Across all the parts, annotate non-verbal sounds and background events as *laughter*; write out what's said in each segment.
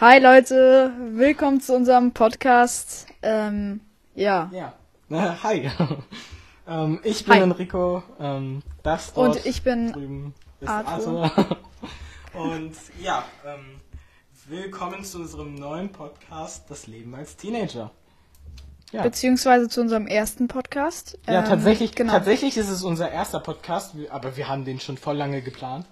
Hi Leute, willkommen zu unserem Podcast. Ähm, ja. Ja. Na, *laughs* hi. *laughs* ähm, ich bin Hi. Enrico. Ähm, das dort Und ich bin drüben ist Arthur. Arthur. *laughs* Und ja, ähm, willkommen zu unserem neuen Podcast, Das Leben als Teenager. Ja, beziehungsweise zu unserem ersten Podcast. ja Ähm, tatsächlich, Genau. tatsächlich ist es unser erster Podcast, aber wir haben den schon voll lange geplant.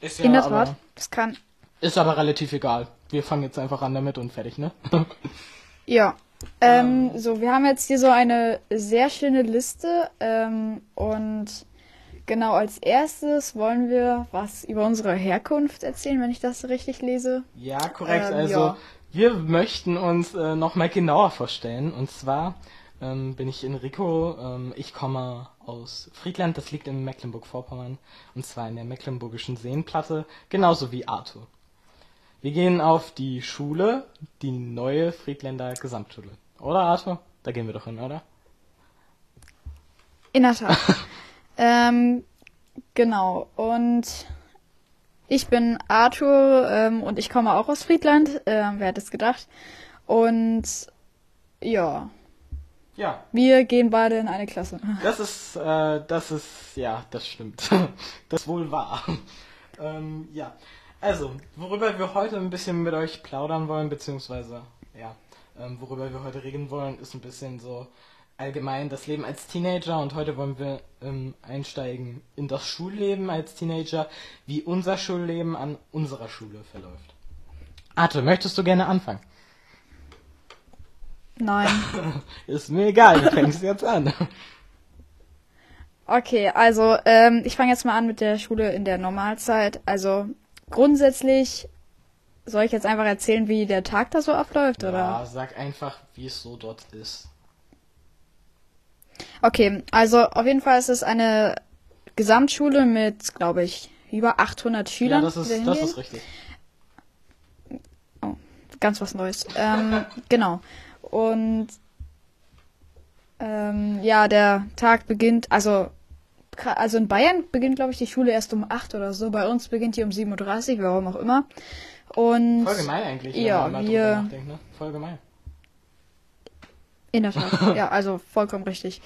Ist ja In der Tat. Das kann. Ist aber relativ egal. Wir fangen jetzt einfach an damit und fertig, ne? *laughs* Ja. Ähm, so, wir haben jetzt hier so eine sehr schöne Liste. Ähm, und genau als erstes wollen wir was über unsere Herkunft erzählen, wenn ich das richtig lese. Ja, korrekt. Ähm, also ja. wir möchten uns äh, nochmal genauer vorstellen. Und zwar ähm, bin ich Enrico. Ähm, ich komme aus Friedland, das liegt in Mecklenburg-Vorpommern. Und zwar in der Mecklenburgischen Seenplatte, genauso wie Arthur. Wir gehen auf die Schule, die neue Friedländer Gesamtschule. Oder Arthur? Da gehen wir doch hin, oder? In der Tat. *laughs* ähm, genau. Und ich bin Arthur ähm, und ich komme auch aus Friedland. Ähm, wer hätte es gedacht? Und ja, Ja, wir gehen beide in eine Klasse. Das ist, äh, das ist, ja, das stimmt. *laughs* Das wohl wahr. *laughs* Ähm, ja, also, worüber wir heute ein bisschen mit euch plaudern wollen, beziehungsweise, ja, ähm, worüber wir heute reden wollen, ist ein bisschen so allgemein das Leben als Teenager und heute wollen wir ähm, einsteigen in das Schulleben als Teenager, wie unser Schulleben an unserer Schule verläuft. Arthur, möchtest du gerne anfangen? Nein. *laughs* Ist mir egal, du fängst jetzt an. Okay, also ähm, ich fange jetzt mal an mit der Schule in der Normalzeit. Also grundsätzlich soll ich jetzt einfach erzählen, wie der Tag da so abläuft, Ja, oder? sag einfach, wie es so dort ist. Okay, also auf jeden Fall ist es eine Gesamtschule mit, glaube ich, über 800 Ja, Schülern. das die da ist, das hingehen. ist richtig. ganz was Neues. Ähm, *laughs* genau. Und ähm, ja, der Tag beginnt, also also in Bayern beginnt, glaube ich, die Schule erst um 8 oder so. Bei uns beginnt die um 7.30 Uhr, warum auch immer. Und Voll gemein eigentlich, wenn ja, man mal wir- drüber nachdenkt, ne? Voll gemein. in der Tat, *laughs* ja, also vollkommen richtig.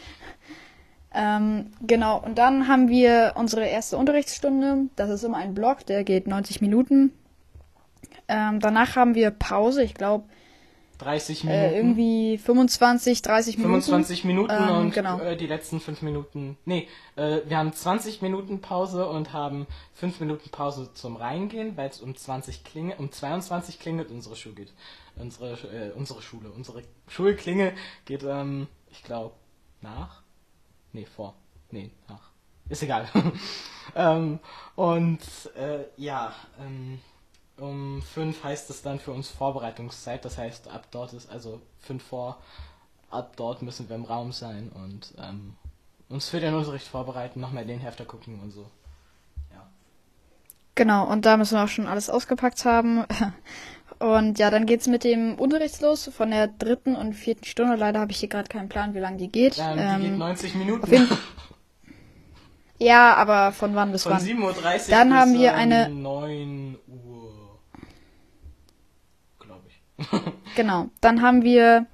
Ähm, genau, und dann haben wir unsere erste Unterrichtsstunde. Das ist immer ein Block, der geht 90 Minuten. Ähm, danach haben wir Pause, ich glaube, 30 Minuten. äh, irgendwie 25, 30 Minuten. 25 Minuten Ähm, und genau. äh, die letzten 5 Minuten. Nee, äh, wir haben 20 Minuten Pause und haben 5 Minuten Pause zum Reingehen, weil es um 20 klingelt, um 22 klingelt unsere Schule geht. Unsere, äh, unsere Schule, unsere Schulklinge geht, ähm, ich glaube, nach? Nee, vor. Nee, nach. Ist egal. *laughs* ähm, und äh, ja, ähm, um 5 heißt es dann für uns Vorbereitungszeit. Das heißt, ab dort ist also 5 vor, ab dort müssen wir im Raum sein und ähm, uns für den Unterricht vorbereiten, nochmal den Hefter gucken und so. Ja. Genau, und da müssen wir auch schon alles ausgepackt haben. *laughs* Und ja, dann geht's mit dem Unterricht los von der dritten und vierten Stunde. Leider habe ich hier gerade keinen Plan, wie lange die geht. Ähm, die geht 90 Minuten. *laughs* ja, aber von wann bis Von wann? 7.30 Uhr Dann bis haben wir ähm, eine- 9 Uhr. Glaube ich. Genau. Dann haben wir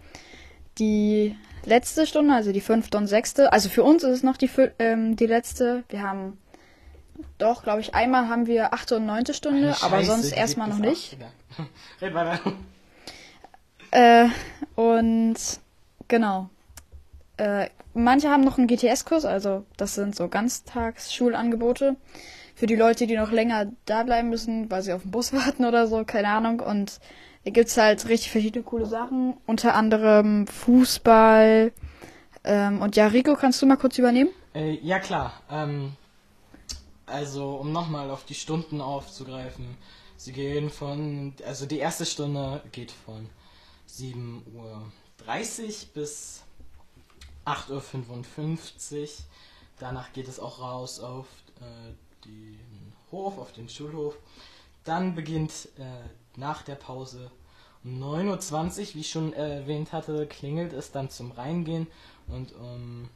die letzte Stunde, also die fünfte und sechste. Also für uns ist es noch die, ähm, die letzte. Wir haben doch, glaube ich, einmal haben wir achte und neunte Stunde, Eine aber Scheiße, sonst erstmal noch nicht. *laughs* Red weiter. Äh, und genau. Äh, manche haben noch einen GTS-Kurs, also das sind so Ganztagsschulangebote für die Leute, die noch länger da bleiben müssen, weil sie auf den Bus *laughs* warten oder so, keine Ahnung. Und da gibt's halt richtig verschiedene coole Sachen, unter anderem Fußball. Ähm, und ja, Rico, kannst du mal kurz übernehmen? Äh, ja klar. Ähm, also um nochmal auf die Stunden aufzugreifen. Sie gehen von, also die erste Stunde geht von 7.30 Uhr bis 8.55 Uhr. Danach geht es auch raus auf äh, den Hof, auf den Schulhof. Dann beginnt äh, nach der Pause. Um 9.20 Uhr, wie ich schon erwähnt hatte, klingelt es dann zum Reingehen und um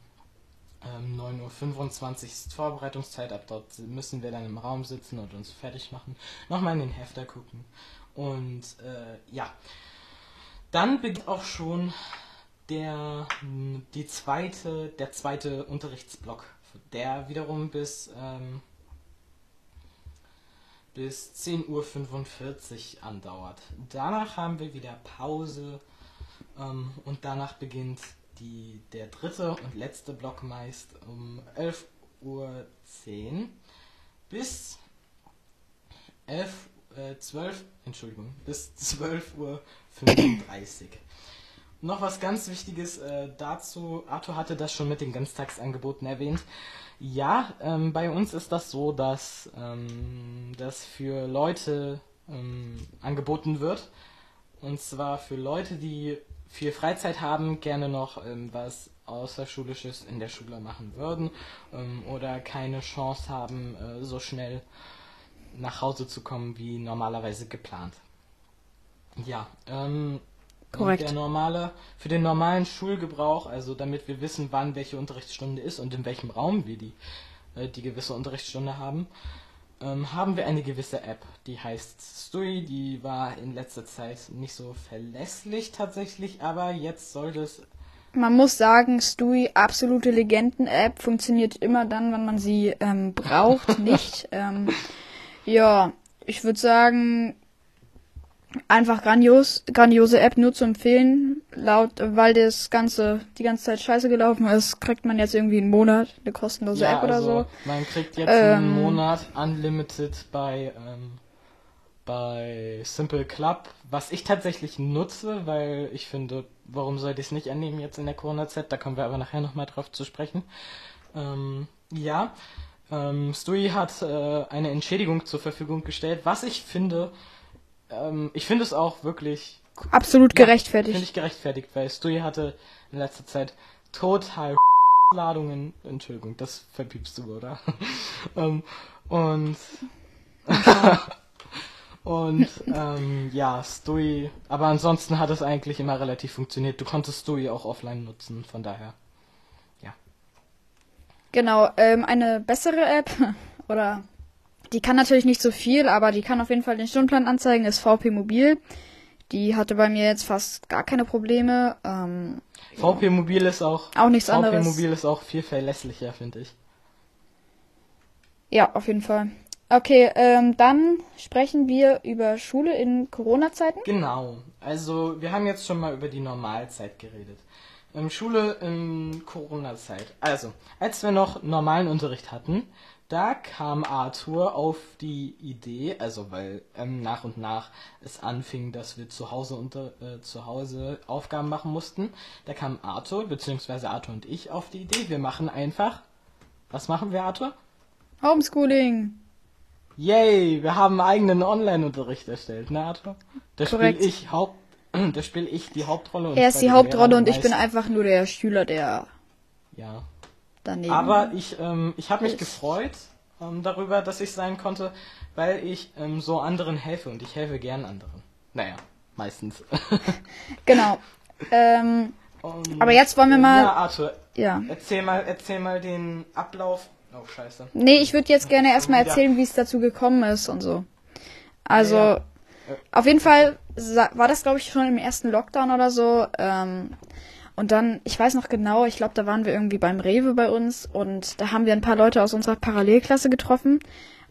ähm, 9.25 Uhr ist Vorbereitungszeit, ab dort müssen wir dann im Raum sitzen und uns fertig machen, nochmal in den Hefter gucken. Und äh, ja, dann beginnt auch schon der, die zweite, der zweite Unterrichtsblock, der wiederum bis, ähm, bis 10.45 Uhr andauert. Danach haben wir wieder Pause ähm, und danach beginnt die, der dritte und letzte Block meist um 11.10 Uhr bis 11, äh, 12, Entschuldigung, bis 12.35 Uhr. Noch was ganz Wichtiges äh, dazu, Arthur hatte das schon mit den Ganztagsangeboten erwähnt. Ja, ähm, bei uns ist das so, dass ähm, das für Leute ähm, angeboten wird. Und zwar für Leute, die viel Freizeit haben, gerne noch ähm, was Außerschulisches in der Schule machen würden ähm, oder keine Chance haben, äh, so schnell nach Hause zu kommen wie normalerweise geplant. Ja, ähm, Korrekt. Der normale, für den normalen Schulgebrauch, also damit wir wissen, wann welche Unterrichtsstunde ist und in welchem Raum wir die, äh, die gewisse Unterrichtsstunde haben, ähm, haben wir eine gewisse App, die heißt Stui, die war in letzter Zeit nicht so verlässlich tatsächlich, aber jetzt sollte es. Man muss sagen, Stui, absolute Legenden-App, funktioniert immer dann, wenn man sie ähm, braucht, *laughs* nicht. Ähm, ja, ich würde sagen, einfach grandios, grandiose App nur zu empfehlen. Laut, weil das Ganze die ganze Zeit scheiße gelaufen ist, kriegt man jetzt irgendwie einen Monat eine kostenlose ja, App oder also, so. Man kriegt jetzt Ähm. einen Monat Unlimited bei, ähm, bei Simple Club, was ich tatsächlich nutze, weil ich finde, warum sollte ich es nicht annehmen jetzt in der Corona-Zeit? Da kommen wir aber nachher nochmal drauf zu sprechen. Ähm, ja, ähm, Stui hat äh, eine Entschädigung zur Verfügung gestellt, was ich finde, ähm, ich finde es auch wirklich Absolut ja, gerechtfertigt. Finde ich gerechtfertigt, weil Stui hatte in letzter Zeit total Ladungen. Entschuldigung, das verpiepst du, oder? *laughs* ähm, und *laughs* und ähm, ja, Stui. Aber ansonsten hat es eigentlich immer relativ funktioniert. Du konntest Stui auch offline nutzen, von daher. Genau, ähm, eine bessere App *laughs* oder die kann natürlich nicht so viel, aber die kann auf jeden Fall den Stundenplan anzeigen, ist VP Mobil. Die hatte bei mir jetzt fast gar keine Probleme. Ähm, VP Mobil ist auch. auch nichts VP anderes. Mobil ist auch viel verlässlicher, finde ich. Ja, auf jeden Fall. Okay, ähm, dann sprechen wir über Schule in Corona-Zeiten. Genau. Also, wir haben jetzt schon mal über die Normalzeit geredet. Ähm, Schule in Corona-Zeit. Also, als wir noch normalen Unterricht hatten, da kam Arthur auf die Idee, also weil ähm, nach und nach es anfing, dass wir zu Hause unter äh, zu Hause Aufgaben machen mussten. Da kam Arthur, beziehungsweise Arthur und ich auf die Idee, wir machen einfach. Was machen wir, Arthur? Homeschooling. Yay, wir haben einen eigenen Online-Unterricht erstellt, ne Arthur? Da spiele ich Haupt, *clears throat* da spiele ich die Hauptrolle. Und Er ist die Hauptrolle und ich bin einfach nur der Schüler, der Ja. Daneben. Aber ich, ähm, ich habe mich gefreut ähm, darüber, dass ich sein konnte, weil ich ähm, so anderen helfe und ich helfe gern anderen. Naja, meistens. *laughs* Genau. Ähm, Und, Aber jetzt wollen wir mal- Ja, Arthur, ja. erzähl mal, erzähl mal den Ablauf. Oh, scheiße. Nee, ich würde jetzt gerne erstmal erzählen, wie es dazu gekommen ist und so. Also, Ja, ja. auf jeden Fall war das, glaube ich, schon im ersten Lockdown oder so. Ähm, und dann, ich weiß noch genau, ich glaube, da waren wir irgendwie beim Rewe bei uns und da haben wir ein paar Leute aus unserer Parallelklasse getroffen.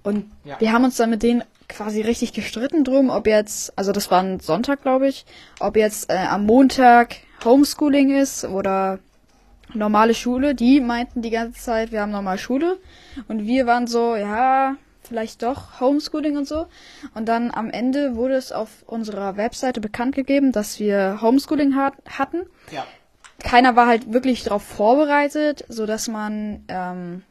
Und Ja. wir haben uns dann mit denen quasi richtig gestritten drum, ob jetzt, also das war ein Sonntag, glaube ich, ob jetzt äh, am Montag Homeschooling ist oder normale Schule. Die meinten die ganze Zeit, wir haben normal Schule. Und wir waren so, ja, vielleicht doch Homeschooling und so. Und dann am Ende wurde es auf unserer Webseite bekannt gegeben, dass wir Homeschooling hat, hatten. Ja. Keiner war halt wirklich darauf vorbereitet, so dass man, ähm,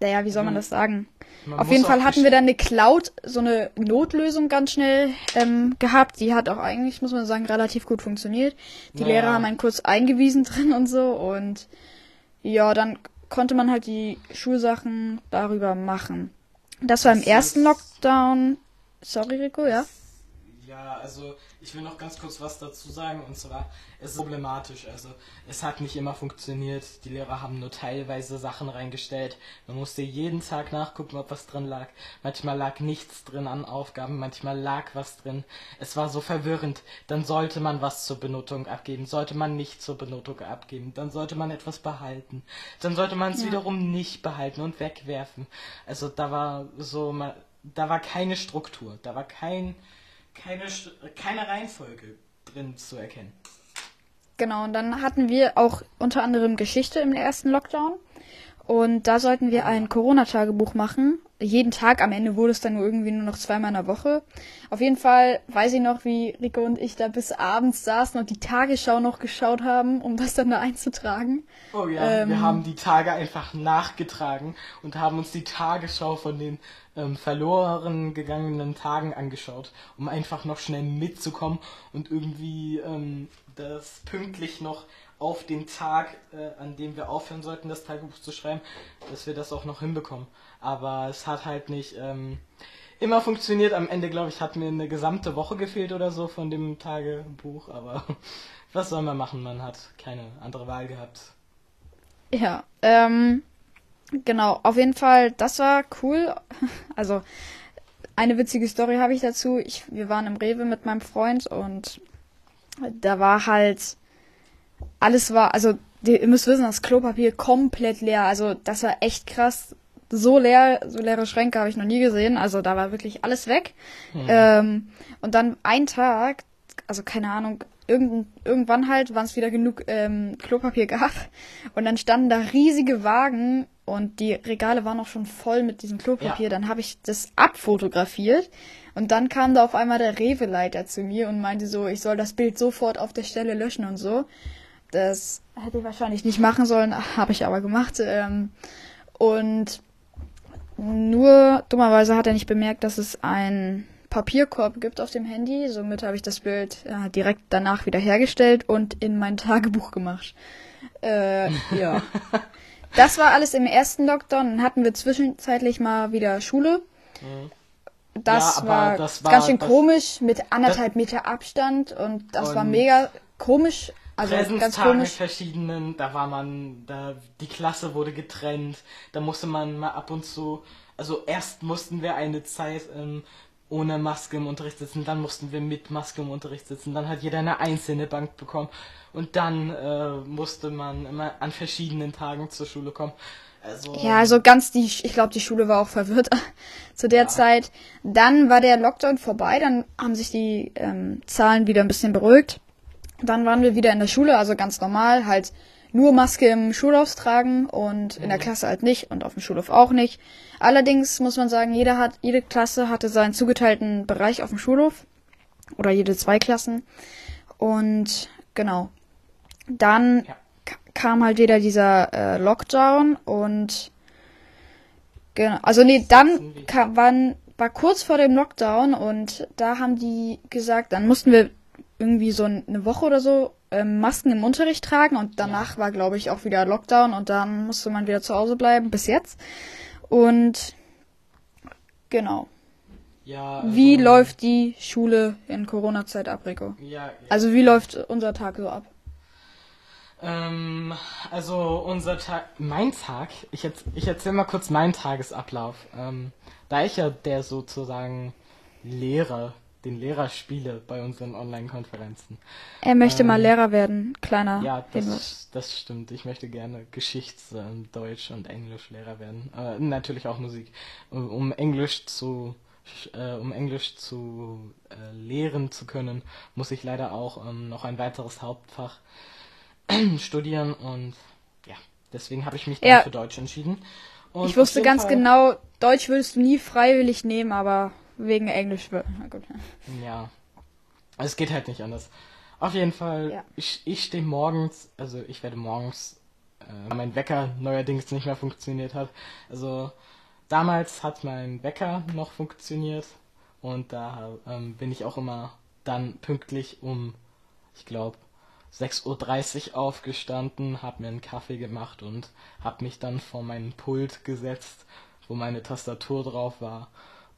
naja, wie soll man Mhm. das sagen? Man Auf jeden Fall hatten wir dann eine Cloud, so eine Notlösung ganz schnell ähm, gehabt. Die hat auch eigentlich, muss man sagen, relativ gut funktioniert. Die Naja. Lehrer haben einen kurz eingewiesen *laughs* drin und so und ja, dann konnte man halt die Schulsachen darüber machen. Das war im Das ersten Lockdown. Sorry, Rico, ja? Ja, also ich will noch ganz kurz was dazu sagen und zwar es ist problematisch. Also es hat nicht immer funktioniert. Die Lehrer haben nur teilweise Sachen reingestellt. Man musste jeden Tag nachgucken, ob was drin lag. Manchmal lag nichts drin an Aufgaben, manchmal lag was drin. Es war so verwirrend. Dann sollte man was zur Benotung abgeben, sollte man nicht zur Benotung abgeben, dann sollte man etwas behalten, dann sollte man es Ja. wiederum nicht behalten und wegwerfen. Also da war so mal, da war keine Struktur, da war kein keine, keine Reihenfolge drin zu erkennen. Genau, und dann hatten wir auch unter anderem Geschichte im ersten Lockdown. Und da sollten wir ein Corona-Tagebuch machen. Jeden Tag, am Ende wurde es dann nur irgendwie nur noch zweimal in der Woche. Auf jeden Fall weiß ich noch, wie Rico und ich da bis abends saßen und die Tagesschau noch geschaut haben, um das dann da einzutragen. Oh ja, wir Ähm. haben die Tage einfach nachgetragen und haben uns die Tagesschau von den ähm, verloren gegangenen Tagen angeschaut, um einfach noch schnell mitzukommen und irgendwie ähm, das pünktlich noch auf den Tag, äh, an dem wir aufhören sollten, das Tagebuch zu schreiben, dass wir das auch noch hinbekommen. Aber es hat halt nicht ähm, immer funktioniert. Am Ende, glaube ich, hat mir eine gesamte Woche gefehlt oder so von dem Tagebuch. Aber *laughs* was soll man machen? Man hat keine andere Wahl gehabt. Ja, ähm, genau, auf jeden Fall, das war cool. *laughs* Also, eine witzige Story habe ich dazu. Ich, wir waren im Rewe mit meinem Freund und da war halt, alles war, also, ihr müsst wissen, das Klopapier komplett leer. Also, das war echt krass. So leer, so leere Schränke habe ich noch nie gesehen. Also, da war wirklich alles weg. Ähm, und dann ein Tag, also keine Ahnung, irgend, irgendwann halt, wann es wieder genug ähm, Klopapier gab. Und dann standen da riesige Wagen und die Regale waren auch schon voll mit diesem Klopapier. Ja. Dann habe ich das abfotografiert und dann kam da auf einmal der Rewe-Leiter zu mir und meinte so, ich soll das Bild sofort auf der Stelle löschen und so. Das hätte ich wahrscheinlich nicht machen sollen, habe ich aber gemacht. Ähm, und nur dummerweise hat er nicht bemerkt, dass es einen Papierkorb gibt auf dem Handy. Somit habe ich das Bild äh, direkt danach wieder hergestellt und in mein Tagebuch gemacht. Äh, ja. *laughs* Das war alles im ersten Lockdown. Dann hatten wir zwischenzeitlich mal wieder Schule. Das, Ja, war das war- ganz schön komisch mit anderthalb Meter Abstand und das war Und mega komisch. Also ganz komisch. verschiedenen, da war man, da die Klasse wurde getrennt, da musste man mal ab und zu, also erst mussten wir eine Zeit ähm, ohne Maske im Unterricht sitzen, dann mussten wir mit Maske im Unterricht sitzen, dann hat jeder eine einzelne Bank bekommen und dann äh, musste man immer an verschiedenen Tagen zur Schule kommen. Also Ja, also ganz die, ich glaube, die Schule war auch verwirrt *laughs* zu der Zeit. Dann war der Lockdown vorbei, dann haben sich die ähm, Zahlen wieder ein bisschen beruhigt. Dann waren wir wieder in der Schule, also ganz normal, halt nur Maske im Schulhaus tragen und in der Klasse halt nicht und auf dem Schulhof auch nicht. Allerdings muss man sagen, jeder hat, jede Klasse hatte seinen zugeteilten Bereich auf dem Schulhof oder jede zwei Klassen. Und genau. Dann Ja. kam halt wieder dieser äh, Lockdown und genau, also nee, dann kam, waren, war kurz vor dem Lockdown und da haben die gesagt, dann mussten wir irgendwie so ein- eine Woche oder so ähm, Masken im Unterricht tragen und danach war, glaube ich, auch wieder Lockdown und dann musste man wieder zu Hause bleiben, bis jetzt. Und genau. ja, Wie also- läuft die Schule in Corona-Zeit ab, Rico? Ja, ja. Also wie läuft unser Tag so ab? Ähm, also unser Tag, mein Tag, ich, jetzt, ich erzähle mal kurz meinen Tagesablauf. Ähm, da ich ja der sozusagen Lehrer, den Lehrer spiele bei unseren Online-Konferenzen. Er möchte Ähm, mal Lehrer werden, kleiner Ja, Hinweis. das, das stimmt. Ich möchte gerne Geschichts-, ähm, Deutsch- und Englischlehrer werden. Äh, natürlich auch Musik. Um, Englisch zu äh, um Englisch zu äh, lehren zu können, muss ich leider auch ähm, noch ein weiteres Hauptfach *clears throat* studieren und ja, deswegen habe ich mich dann Ja. für Deutsch entschieden. Und Ich wusste ganz Fall- genau, Deutsch würdest du nie freiwillig nehmen, aber wegen Englisch. Na gut. Ja. Es geht halt nicht anders. Auf jeden Fall, Ja. ich, ich stehe morgens, also ich werde morgens, äh, mein Wecker neuerdings nicht mehr funktioniert hat. Also damals hat mein Wecker noch funktioniert und da ähm, bin ich auch immer dann pünktlich um, ich glaube, 6.30 Uhr aufgestanden, habe mir einen Kaffee gemacht und habe mich dann vor meinen Pult gesetzt, wo meine Tastatur drauf war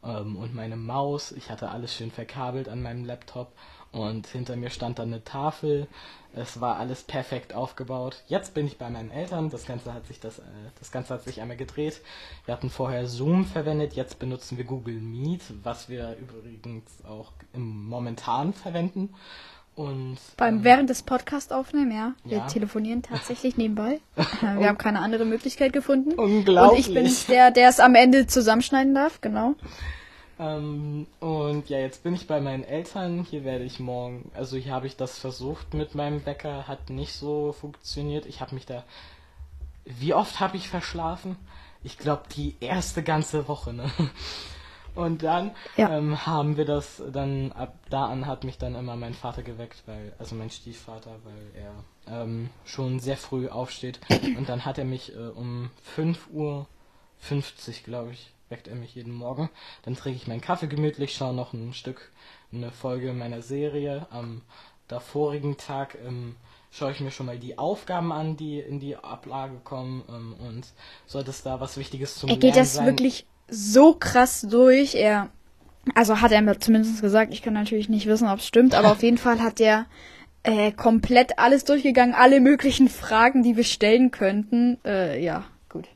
ähm, und meine Maus. Ich hatte alles schön verkabelt an meinem Laptop und hinter mir stand dann eine Tafel. Es war alles perfekt aufgebaut. Jetzt bin ich bei meinen Eltern. Das Ganze hat sich das, äh, das Ganze hat sich einmal gedreht. Wir hatten vorher Zoom verwendet, jetzt benutzen wir Google Meet, was wir übrigens auch im momentan verwenden. Und Beim ähm, während des Podcasts aufnehmen, ja. Wir Ja. telefonieren *laughs* tatsächlich nebenbei. *laughs* Wir haben keine andere Möglichkeit gefunden. Unglaublich. Und ich bin der, der es am Ende zusammenschneiden darf, genau. Ähm, und ja, jetzt bin ich bei meinen Eltern. Hier werde ich morgen, also hier habe ich das versucht mit meinem Bäcker, hat nicht so funktioniert. Ich habe mich da, wie oft habe ich verschlafen? Ich glaube die erste ganze Woche, ne? Und dann Ja. ähm, haben wir das, dann ab da an hat mich dann immer mein Vater geweckt, weil, also mein Stiefvater, weil er ähm, schon sehr früh aufsteht. *coughs* Und dann hat er mich äh, um 5 Uhr 50, glaube ich, weckt er mich jeden Morgen. Dann trinke ich meinen Kaffee gemütlich, schaue noch ein Stück, eine Folge meiner Serie. Am davorigen Tag ähm, schaue ich mir schon mal die Aufgaben an, die in die Ablage kommen. Ähm, und sollte es da was Wichtiges zum Er geht Lernen das sein, wirklich so krass durch. Er, also hat er mir zumindest gesagt, ich kann natürlich nicht wissen, ob es stimmt, aber *laughs* auf jeden Fall hat er äh, komplett alles durchgegangen, alle möglichen Fragen, die wir stellen könnten. Äh, ja, gut.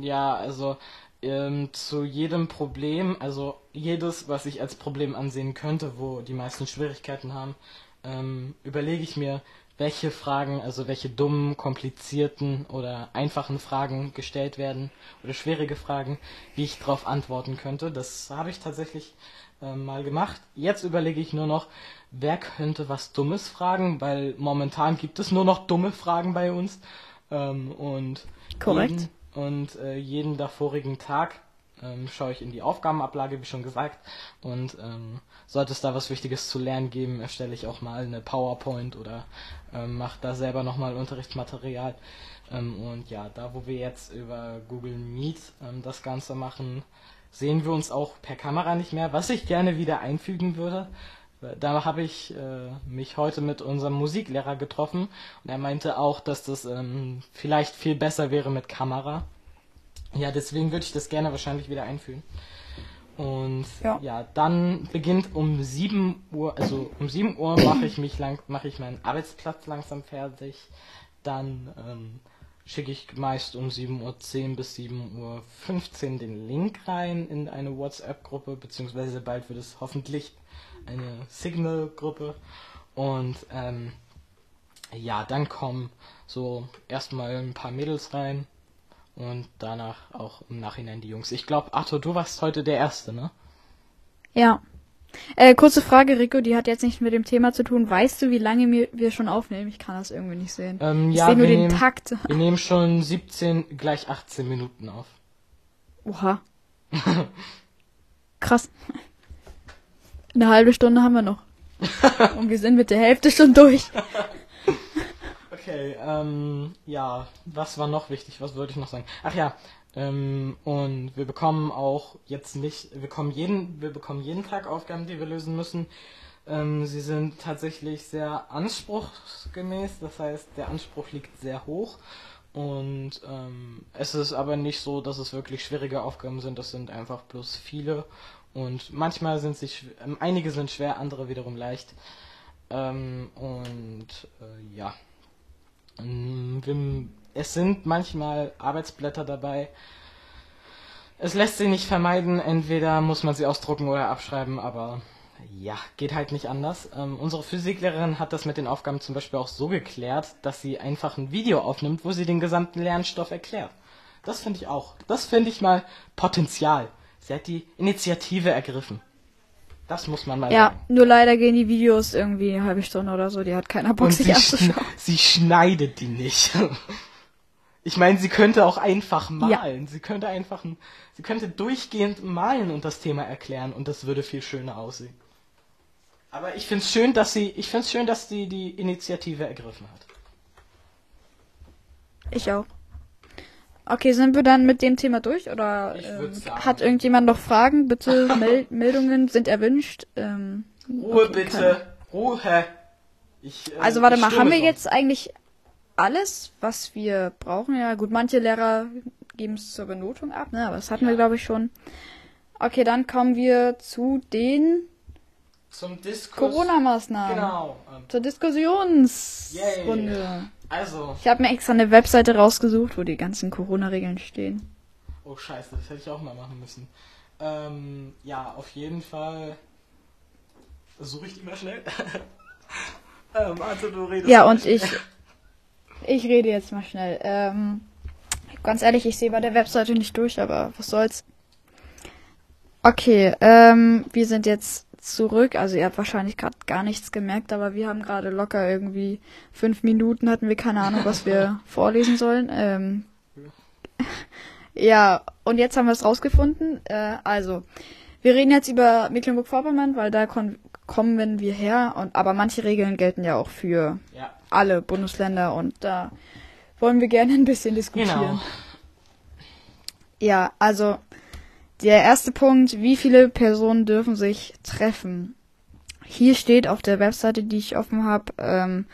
Ja, also ähm, zu jedem Problem, also jedes, was ich als Problem ansehen könnte, wo die meisten Schwierigkeiten haben, ähm, überlege ich mir, welche Fragen, also welche dummen, komplizierten oder einfachen Fragen gestellt werden oder schwierige Fragen, wie ich darauf antworten könnte. Das habe ich tatsächlich ähm, mal gemacht. Jetzt überlege ich nur noch, wer könnte was Dummes fragen, weil momentan gibt es nur noch dumme Fragen bei uns. Ähm, und Korrekt. jeden, und äh, jeden davorigen Tag ähm, schaue ich in die Aufgabenablage, wie schon gesagt. Und ähm, sollte es da was Wichtiges zu lernen geben, erstelle ich auch mal eine PowerPoint oder ähm, mache da selber nochmal Unterrichtsmaterial. Ähm, und ja, da wo wir jetzt über Google Meet ähm, das Ganze machen, sehen wir uns auch per Kamera nicht mehr, was ich gerne wieder einfügen würde. Da habe ich äh, mich heute mit unserem Musiklehrer getroffen und er meinte auch, dass das ähm, vielleicht viel besser wäre mit Kamera. Ja, deswegen würde ich das gerne wahrscheinlich wieder einführen. Und Ja. ja, dann beginnt um 7 Uhr, also um 7 Uhr mache ich mich lang, mache ich meinen Arbeitsplatz langsam fertig. Dann ähm, schicke ich meist um 7.10 Uhr bis 7.15 Uhr den Link rein in eine WhatsApp-Gruppe, beziehungsweise bald wird es hoffentlich eine Signal-Gruppe. Und ähm, ja, dann kommen so erstmal ein paar Mädels rein und danach auch im Nachhinein die Jungs. Ich glaube, Arthur, du warst heute der Erste, ne? Ja. Äh, kurze Frage, Rico, die hat jetzt nichts mit dem Thema zu tun. Weißt du, wie lange wir, wir schon aufnehmen? Ich kann das irgendwie nicht sehen. Ähm, ich ja, sehe nur wir den nehmen, Takt. wir nehmen schon 17, gleich 18 Minuten auf. Oha. *laughs* Krass. Eine halbe Stunde haben wir noch. *laughs* Und wir sind mit der Hälfte schon durch. *laughs* Okay, ähm, ja, was war noch wichtig? Was wollte ich noch sagen? Ach ja, ähm, und wir bekommen auch jetzt nicht, wir bekommen jeden, wir bekommen jeden Tag Aufgaben, die wir lösen müssen. Ähm, sie sind tatsächlich sehr anspruchsgemäß, das heißt, der Anspruch liegt sehr hoch. Und ähm, es ist aber nicht so, dass es wirklich schwierige Aufgaben sind, das sind einfach bloß viele. Und manchmal sind sie, ähm, einige sind schwer, andere wiederum leicht. Ähm, und äh, ja. Ähm, Es sind manchmal Arbeitsblätter dabei. Es lässt sich nicht vermeiden, entweder muss man sie ausdrucken oder abschreiben, aber ja, geht halt nicht anders. Ähm, unsere Physiklehrerin hat das mit den Aufgaben zum Beispiel auch so geklärt, dass sie einfach ein Video aufnimmt, wo sie den gesamten Lernstoff erklärt. Das finde ich auch. Das finde ich mal Potenzial. Sie hat die Initiative ergriffen. Das muss man mal Ja, sagen. nur leider gehen die Videos irgendwie eine halbe Stunde oder so. Die hat keiner Bock, Und sich sie, schn anzuschauen. sie schneidet die nicht. *laughs* Ich meine, sie könnte auch einfach malen. Sie könnte einfach, ein- sie könnte durchgehend malen und das Thema erklären und das würde viel schöner aussehen. Aber ich finde es schön, dass sie, ich finde es schön, dass sie die Initiative ergriffen hat. Ich auch. Okay, sind wir dann mit dem Thema durch? Oder ähm, hat irgendjemand noch Fragen? Bitte *laughs* Mel Meldungen sind erwünscht. Ähm, Ruhe okay, bitte, Ruhe. Ich, äh, Also warte mal, haben wir jetzt eigentlich alles, was wir brauchen? Ja, gut, manche Lehrer geben es zur Benotung ab, ne? Aber das hatten Ja. wir, glaube ich, schon. Okay, dann kommen wir zu den Zum Diskurs. Corona-Maßnahmen. Genau. Zur Diskussionsrunde. Yay. Also. Ich habe mir extra eine Webseite rausgesucht, wo die ganzen Corona-Regeln stehen. Oh scheiße, das hätte ich auch mal machen müssen. Ähm, ja, auf jeden Fall. Suche ich die mal schnell. *laughs* ähm, also du redest. Ja, mal und ich, *laughs* ich rede jetzt mal schnell. Ähm, ganz ehrlich, ich sehe bei der Webseite nicht durch, aber was soll's. Okay, ähm, wir sind jetzt zurück. Also ihr habt wahrscheinlich gerade gar nichts gemerkt, aber wir haben gerade locker irgendwie fünf Minuten hatten wir keine Ahnung, was wir *laughs* vorlesen sollen. Ähm, ja, und jetzt haben wir es rausgefunden. Äh, also, wir reden jetzt über Mecklenburg-Vorpommern, weil da kommen wir her. Und aber manche Regeln gelten ja auch für Ja, alle Bundesländer und da wollen wir gerne ein bisschen diskutieren. genau. Ja, also der erste Punkt, wie viele Personen dürfen sich treffen? Hier steht auf der Webseite, die ich offen habe, ähm,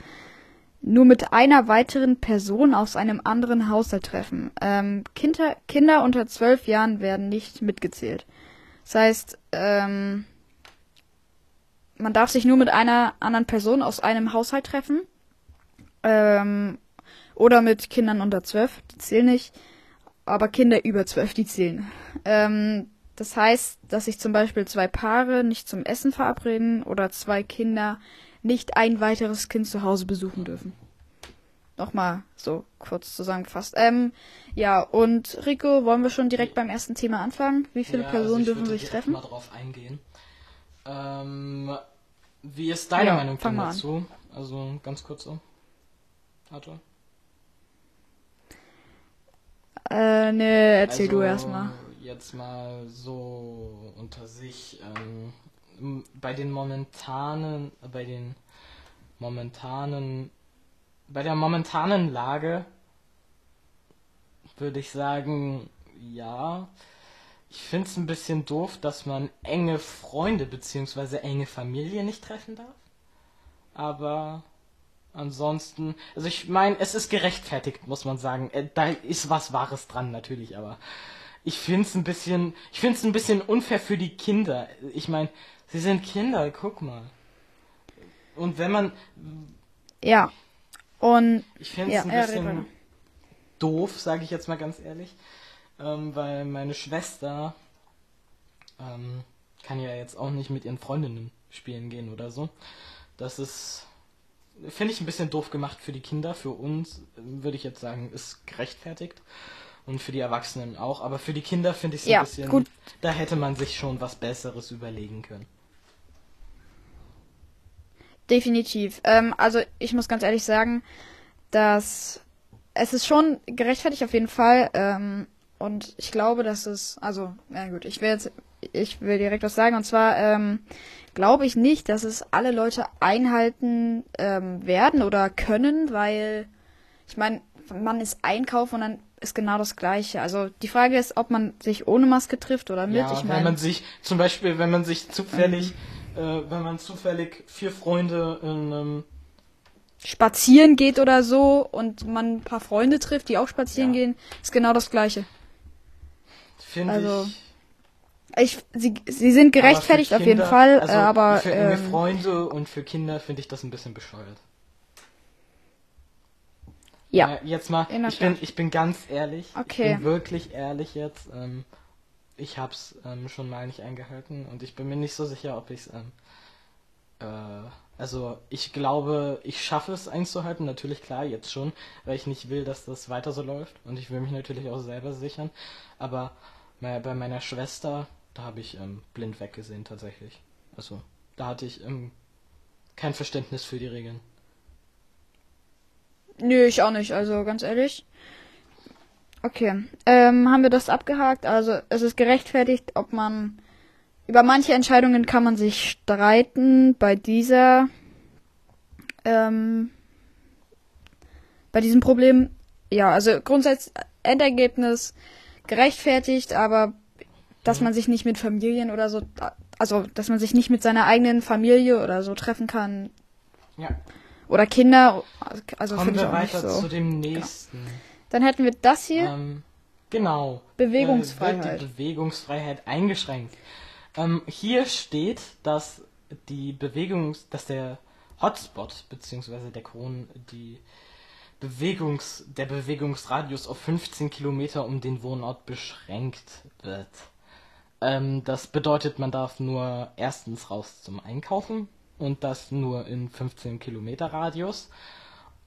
nur mit einer weiteren Person aus einem anderen Haushalt treffen. Ähm, Kinder, Kinder unter zwölf Jahren werden nicht mitgezählt. Das heißt, ähm, man darf sich nur mit einer anderen Person aus einem Haushalt treffen. Ähm, oder mit Kindern unter zwölf, die zählen nicht. Aber Kinder über zwölf, die zählen. Ähm, das heißt, dass sich zum Beispiel zwei Paare nicht zum Essen verabreden oder zwei Kinder nicht ein weiteres Kind zu Hause besuchen dürfen. Nochmal so kurz zusammengefasst. Ähm, ja, und Rico, wollen wir schon direkt beim ersten Thema anfangen? Wie viele Ja, Personen also ich dürfen sich treffen? mal drauf eingehen. Ähm, wie ist deine Ja, Meinung dazu? Also ganz kurz so. Arthur? Äh, ne, erzähl also, du erstmal. Jetzt mal so unter sich. Ähm, bei den momentanen, bei den momentanen, bei der momentanen Lage würde ich sagen, ja. Ich finde es ein bisschen doof, dass man enge Freunde bzw. enge Familie nicht treffen darf. Aber ansonsten, also ich meine, es ist gerechtfertigt, muss man sagen. Äh, Da ist was Wahres dran, natürlich, aber ich finde es ein bisschen, ich finde es ein bisschen unfair für die Kinder. Ich meine, sie sind Kinder, guck mal. Und wenn man, Ja. Und ich finde Ja, es ein ja, bisschen weiter. doof, sage ich jetzt mal ganz ehrlich, ähm, weil meine Schwester ähm, kann ja jetzt auch nicht mit ihren Freundinnen spielen gehen oder so. Das ist, finde ich ein bisschen doof gemacht für die Kinder, für uns ähm, würde ich jetzt sagen, ist gerechtfertigt. Und für die Erwachsenen auch. Aber für die Kinder finde ich es Ja, ein bisschen, gut. da hätte man sich schon was Besseres überlegen können. Definitiv. Ähm, also ich muss ganz ehrlich sagen, dass es ist schon gerechtfertigt auf jeden Fall. Ähm, und ich glaube, dass es, also, na gut, ich will jetzt, ich will direkt was sagen. Und zwar ähm, glaube ich nicht, dass es alle Leute einhalten ähm, werden oder können, weil ich meine, man ist einkaufen und dann ist genau das Gleiche. Also die Frage ist, ob man sich ohne Maske trifft oder mit. Ja, ich wenn meine, man sich, zum Beispiel, wenn man sich zufällig, äh, wenn man zufällig vier Freunde in einem spazieren geht oder so und man ein paar Freunde trifft, die auch spazieren Ja. gehen, ist genau das Gleiche. Finde Also, ich. Ich, sie, sie sind gerechtfertigt für auf jeden Kinder- Fall, also äh, aber Für enge ähm, Freunde und für Kinder finde ich das ein bisschen bescheuert. ja. Äh, jetzt mal, ich bin, ich bin ganz ehrlich. Okay. Ich bin wirklich ehrlich jetzt. Ähm, ich hab's ähm, schon mal nicht eingehalten und ich bin mir nicht so sicher, ob ich's. Ähm, äh, also ich glaube, ich schaffe es einzuhalten. Natürlich klar, jetzt schon, weil ich nicht will, dass das weiter so läuft und ich will mich natürlich auch selber sichern. Aber bei meiner Schwester, da habe ich ähm, blind weggesehen tatsächlich. Also da hatte ich ähm, kein Verständnis für die Regeln. Nö, ich auch nicht, also ganz ehrlich. Okay, ähm, haben wir das abgehakt? Also es ist gerechtfertigt, ob man über manche Entscheidungen kann man sich streiten. Bei dieser, ähm, bei diesem Problem, ja, also grundsätzlich Endergebnis gerechtfertigt, aber dass man sich nicht mit Familien oder so, also dass man sich nicht mit seiner eigenen Familie oder so treffen kann Ja. oder Kinder, also Kommen wir weiter so. zu dem nächsten. Dann hätten wir das hier. Ähm, Genau. Bewegungsfreiheit. Äh, wird die Bewegungsfreiheit eingeschränkt. Ähm, hier steht, dass die Bewegungs, dass der Hotspot beziehungsweise der Kron die Bewegungs, der Bewegungsradius auf 15 Kilometer um den Wohnort beschränkt wird. Ähm, das bedeutet, man darf nur erstens raus zum Einkaufen und das nur in 15 Kilometer Radius.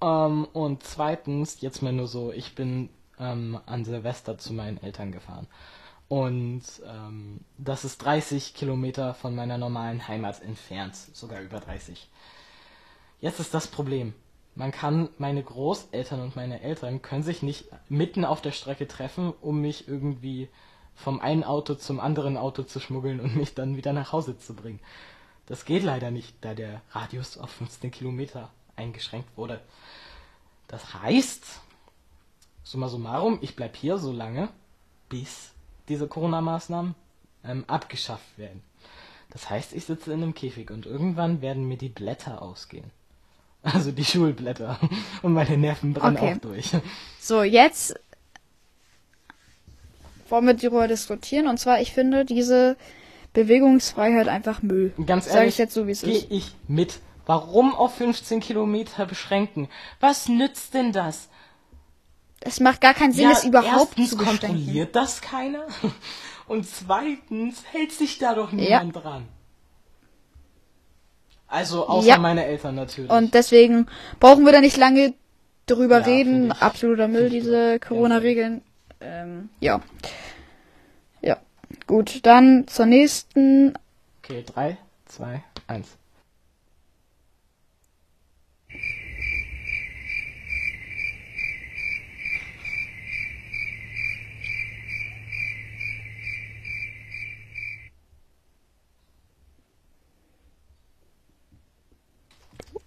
Ähm, und zweitens, jetzt mal nur so, ich bin ähm, an Silvester zu meinen Eltern gefahren. Und ähm, das ist 30 Kilometer von meiner normalen Heimat entfernt, sogar über 30. Jetzt ist das Problem. Man kann, meine Großeltern und meine Eltern können sich nicht mitten auf der Strecke treffen, um mich irgendwie vom einen Auto zum anderen Auto zu schmuggeln und mich dann wieder nach Hause zu bringen. Das geht leider nicht, da der Radius auf 15 Kilometer eingeschränkt wurde. Das heißt, summa summarum, ich bleib hier so lange, bis diese Corona-Maßnahmen ähm, abgeschafft werden. Das heißt, ich sitze in einem Käfig und irgendwann werden mir die Blätter ausgehen. Also die Schulblätter. *laughs* Und meine Nerven brennen Okay. auch durch. So, jetzt wollen wir darüber diskutieren. Und zwar, ich finde diese Bewegungsfreiheit einfach Müll. Ganz ehrlich, ich jetzt so, wie es gehe ist. ich mit. Warum auf 15 Kilometer beschränken? Was nützt denn das? Es macht gar keinen Sinn, es überhaupt erstens zu beschränken. kontrolliert das keiner *laughs* und zweitens hält sich da doch niemand dran. Also außer Ja. meine Eltern natürlich. Und deswegen brauchen wir da nicht lange drüber Ja, reden. Absoluter Müll, diese. Corona-Regeln. Ähm, ja. Ja. Gut, dann zur nächsten. okay, drei, zwei, eins.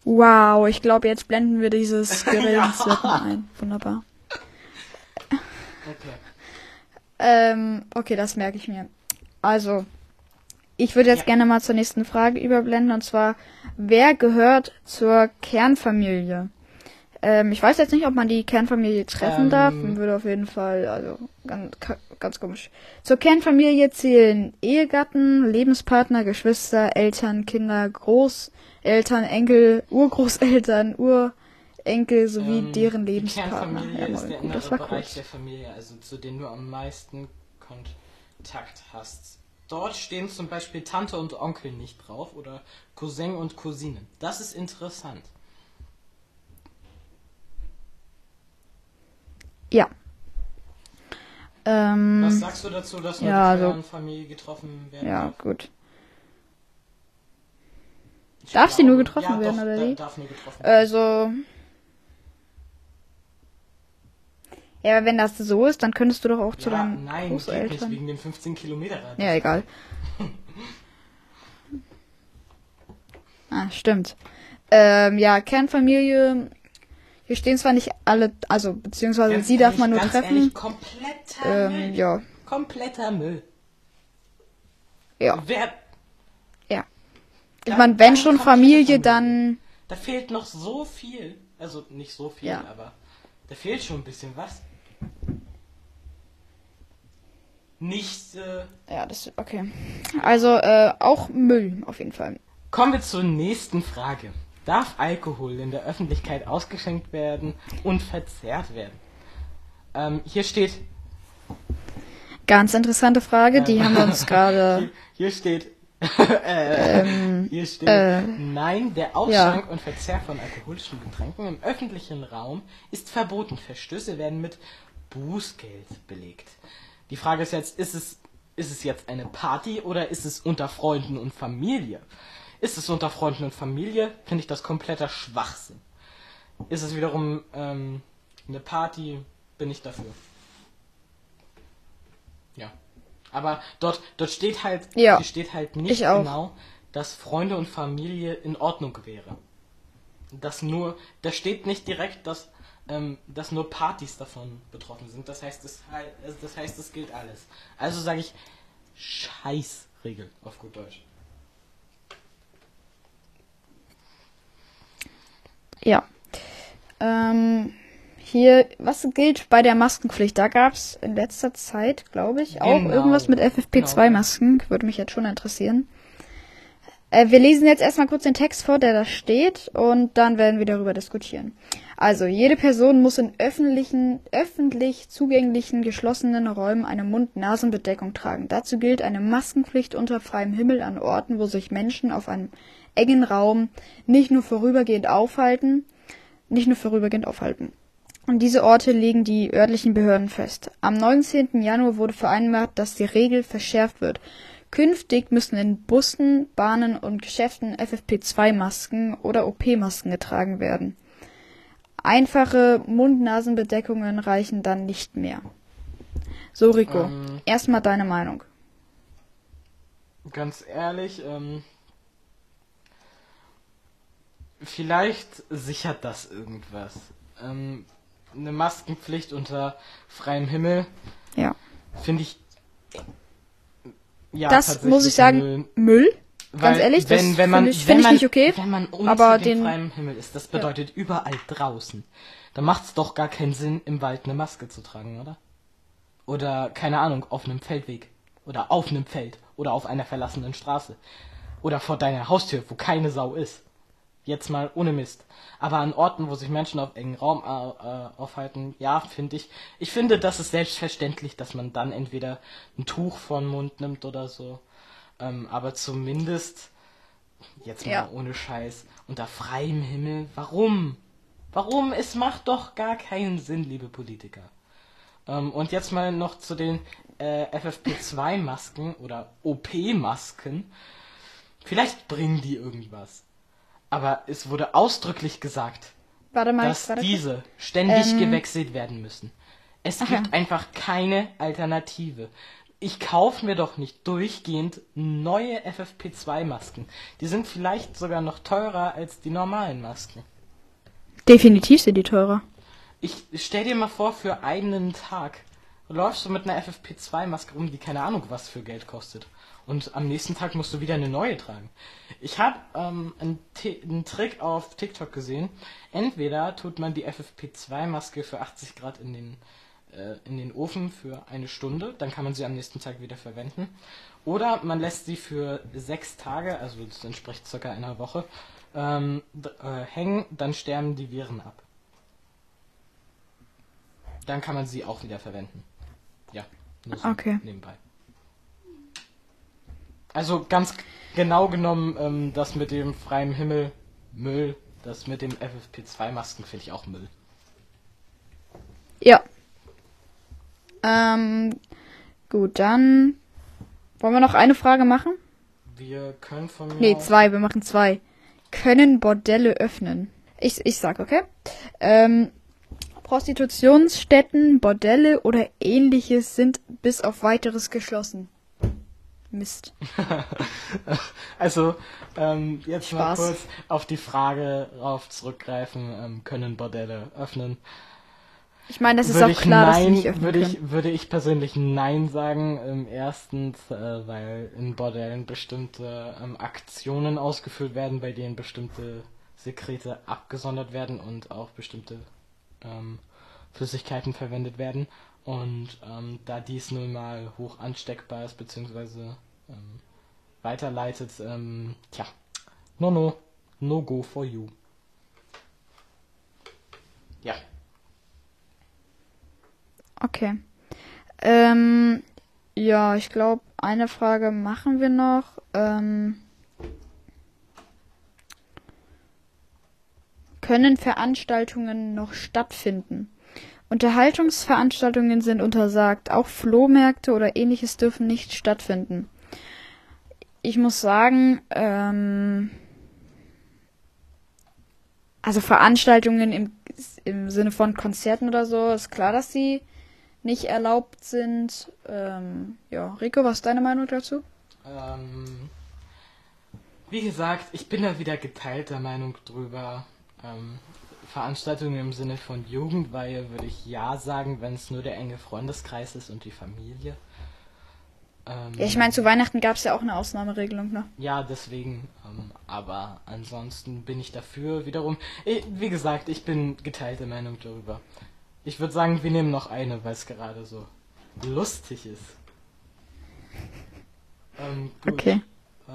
Wow, ich glaube, jetzt blenden wir dieses *laughs* Gerät Ja. ein. Wunderbar. Okay. Ähm, okay, das merke ich mir. Also, ich würde jetzt Ja. gerne mal zur nächsten Frage überblenden. Und zwar, wer gehört zur Kernfamilie? Ähm, ich weiß jetzt nicht, ob man die Kernfamilie treffen Ähm. darf. Man würde auf jeden Fall, also ganz, ganz komisch. Zur Kernfamilie zählen Ehegatten, Lebenspartner, Geschwister, Eltern, Kinder, Großeltern, Enkel, Urgroßeltern, Urenkel sowie Ähm, deren die Lebenspartner. Kernfamilie Ja, ist der Gut, das war Bereich kurz. der Familie, also zu dem du am meisten Kontakt hast. Dort stehen zum Beispiel Tante und Onkel nicht drauf oder Cousin und Cousine. Das ist interessant. Ja. Ähm, Was sagst du dazu, dass nur ja, die also- Kernfamilie getroffen werden ja, darf? gut. Ich Darf sie nur getroffen ja, werden, doch, oder wie? darf nur getroffen werden. Also. Ja, aber wenn das so ist, dann könntest du doch auch zu ja, deinen nein, Großeltern. wegen den 15 Kilometer Radius. Ja, egal. *laughs* ah, stimmt. Ähm, ja, Kernfamilie. Hier stehen zwar nicht alle, also beziehungsweise Ganz sie darf ehrlich, man nur treffen. Ehrlich, kompletter ähm, Müll. ja, Kompletter Müll. ja, Wer, ja. Ich meine, wenn schon Familie. dann Da fehlt noch so viel. Also nicht so viel, Ja. aber da fehlt schon ein bisschen was. Nicht. Äh, ja, das okay. Also äh, auch Müll auf jeden Fall. kommen wir zur nächsten Frage. Darf Alkohol in der Öffentlichkeit ausgeschenkt werden und verzehrt werden? Ähm, hier steht. Ganz interessante Frage, die ähm, haben wir uns gerade. *laughs* Hier, hier steht. *laughs* äh, Ähm, hier steht. äh, nein, der Ausschank und Verzehr von alkoholischen Getränken im öffentlichen Raum ist verboten. Verstöße werden mit Bußgeld belegt. Die Frage ist jetzt, ist es, ist es jetzt eine Party oder ist es unter Freunden und Familie? Ist es unter Freunden und Familie, finde ich das kompletter Schwachsinn. Ist es wiederum ähm, eine Party, bin ich dafür. Ja. Aber dort, dort steht halt, Ja, steht halt nicht genau, dass Freunde und Familie in Ordnung wäre. Dass nur, da steht nicht direkt, dass, ähm, dass nur Partys davon betroffen sind. Das heißt, es, halt- das heißt, es gilt alles. Also sage ich, Scheißregel auf gut Deutsch. Ja. Ähm, Hier, was gilt bei der Maskenpflicht? Da gab's in letzter Zeit, glaube ich, auch Genau. irgendwas mit FFP2-Masken. Würde mich jetzt schon interessieren. Äh, wir lesen jetzt erstmal kurz den Text vor, der da steht, und dann werden wir darüber diskutieren. Also, jede Person muss in öffentlichen, öffentlich zugänglichen, geschlossenen Räumen eine Mund-Nasen-Bedeckung tragen. Dazu gilt eine Maskenpflicht unter freiem Himmel an Orten, wo sich Menschen auf einem engen Raum nicht nur vorübergehend aufhalten, nicht nur vorübergehend aufhalten. Und diese Orte legen die örtlichen Behörden fest. Am 19. Januar wurde vereinbart, dass die Regel verschärft wird. Künftig müssen in Bussen, Bahnen und Geschäften FFP2-Masken oder OP-Masken getragen werden. Einfache Mund-Nasen-Bedeckungen reichen dann nicht mehr. So, Rico, Ähm. erstmal deine Meinung. Ganz ehrlich, ähm, vielleicht sichert das irgendwas. Ähm, eine Maskenpflicht unter freiem Himmel Ja. finde ich. Ja, das muss ich sagen, Müll. Müll. Weil Ganz ehrlich, das wenn, wenn man, finde ich, wenn find ich nicht okay. Wenn man unter aber dem freien Himmel ist, das bedeutet überall draußen. Da macht es doch gar keinen Sinn, im Wald eine Maske zu tragen, oder? Oder, keine Ahnung, auf einem Feldweg. Oder auf einem Feld. Oder auf einer verlassenen Straße. Oder vor deiner Haustür, wo keine Sau ist. Jetzt mal ohne Mist. Aber an Orten, wo sich Menschen auf engen Raum äh, äh, aufhalten, ja, finde ich. Ich finde, das ist selbstverständlich, dass man dann entweder ein Tuch vor den Mund nimmt oder so. Ähm, aber zumindest, jetzt mal Ja. ohne Scheiß, unter freiem Himmel, warum? Warum? Es macht doch gar keinen Sinn, liebe Politiker. Ähm, und jetzt mal noch zu den äh, FFP2-Masken oder OP-Masken. Vielleicht bringen die irgendwas. Aber es wurde ausdrücklich gesagt, Warte mal, dass warte. diese ständig Ähm. gewechselt werden müssen. Es Aha. gibt einfach keine Alternative. Ich kaufe mir doch nicht durchgehend neue FFP2-Masken. Die sind vielleicht sogar noch teurer als die normalen Masken. Definitiv sind die teurer. Ich stell dir mal vor, für einen Tag läufst du mit einer FFP2-Maske rum, die keine Ahnung was für Geld kostet. Und am nächsten Tag musst du wieder eine neue tragen. Ich habe ähm, einen, einen Trick auf TikTok gesehen. Entweder tut man die FFP2-Maske für 80 Grad in den, in den Ofen für eine Stunde, dann kann man sie am nächsten Tag wieder verwenden. Oder man lässt sie für sechs Tage, also das entspricht circa einer Woche, ähm, äh, hängen, dann sterben die Viren ab. Dann kann man sie auch wieder verwenden. Ja, nur so Okay. nebenbei. Also ganz genau genommen, ähm, das mit dem freien Himmel Müll, das mit dem FFP2-Masken finde ich auch Müll. Ja. Ähm, gut, dann wollen wir noch eine Frage machen? Wir können von mir Nee, zwei, wir machen zwei. Können Bordelle öffnen? Ich, ich sag, okay? Ähm, Prostitutionsstätten, Bordelle oder ähnliches sind bis auf weiteres geschlossen. Mist. *laughs* Also, ähm, jetzt mal Spaß. kurz auf die Frage rauf zurückgreifen, ähm, können Bordelle öffnen? Ich meine, das ist auch klar, dass sie nein, nicht öffnen würde können. ich, würde ich persönlich nein sagen. Ähm, erstens, äh, weil in Bordellen bestimmte ähm, Aktionen ausgeführt werden, bei denen bestimmte Sekrete abgesondert werden und auch bestimmte ähm, Flüssigkeiten verwendet werden. Und ähm, da dies nun mal hoch ansteckbar ist, beziehungsweise ähm, weiterleitet, ähm, tja, no no, no go for you. Ja. Okay. Ähm, ja, ich glaube, eine Frage machen wir noch. Ähm, können Veranstaltungen noch stattfinden? Unterhaltungsveranstaltungen sind untersagt. Auch Flohmärkte oder ähnliches dürfen nicht stattfinden. Ich muss sagen, ähm, also Veranstaltungen im, im Sinne von Konzerten oder so, ist klar, dass sie nicht erlaubt sind. Ähm, ja, Rico, was ist deine Meinung dazu? Ähm, wie gesagt, ich bin da wieder geteilter Meinung drüber. Ähm, Veranstaltungen im Sinne von Jugendweihe würde ich ja sagen, wenn es nur der enge Freundeskreis ist und die Familie. Ähm, Ja, ich meine, zu Weihnachten gab es ja auch eine Ausnahmeregelung, ne? Ja, deswegen. Ähm, aber ansonsten bin ich dafür wiederum. eh, Wie gesagt, ich bin geteilter Meinung darüber. Ich würde sagen, wir nehmen noch eine, weil es gerade so lustig ist. Ähm. Okay. Ähm,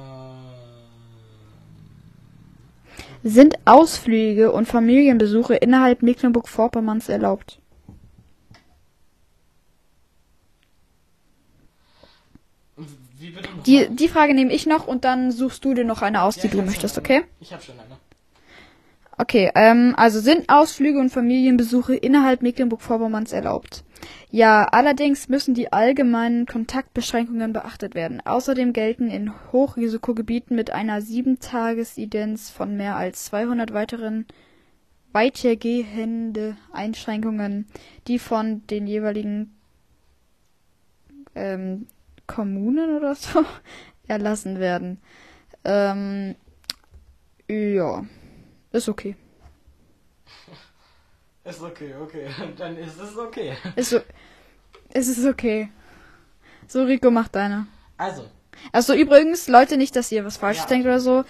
Sind Ausflüge und Familienbesuche innerhalb Mecklenburg-Vorpommerns erlaubt? Die, die Frage nehme ich noch und dann suchst du dir noch eine aus, Ja, die du möchtest, okay? Ich habe schon eine. Okay, ähm, also sind Ausflüge und Familienbesuche innerhalb Mecklenburg-Vorpommerns erlaubt? Ja, allerdings müssen die allgemeinen Kontaktbeschränkungen beachtet werden. Außerdem gelten in Hochrisikogebieten mit einer 7-Tages-Idenz von mehr als 200 weiteren weitergehende Einschränkungen, die von den jeweiligen ähm, Kommunen oder so *laughs* erlassen werden. Ähm, ja. Ist okay. *laughs* Ist okay, okay. *laughs* Dann ist es okay. *laughs* Ist so. Es ist okay. So, Rico, mach deine. Also, Also übrigens, Leute, nicht, dass ihr was falsch Ja. denkt oder so.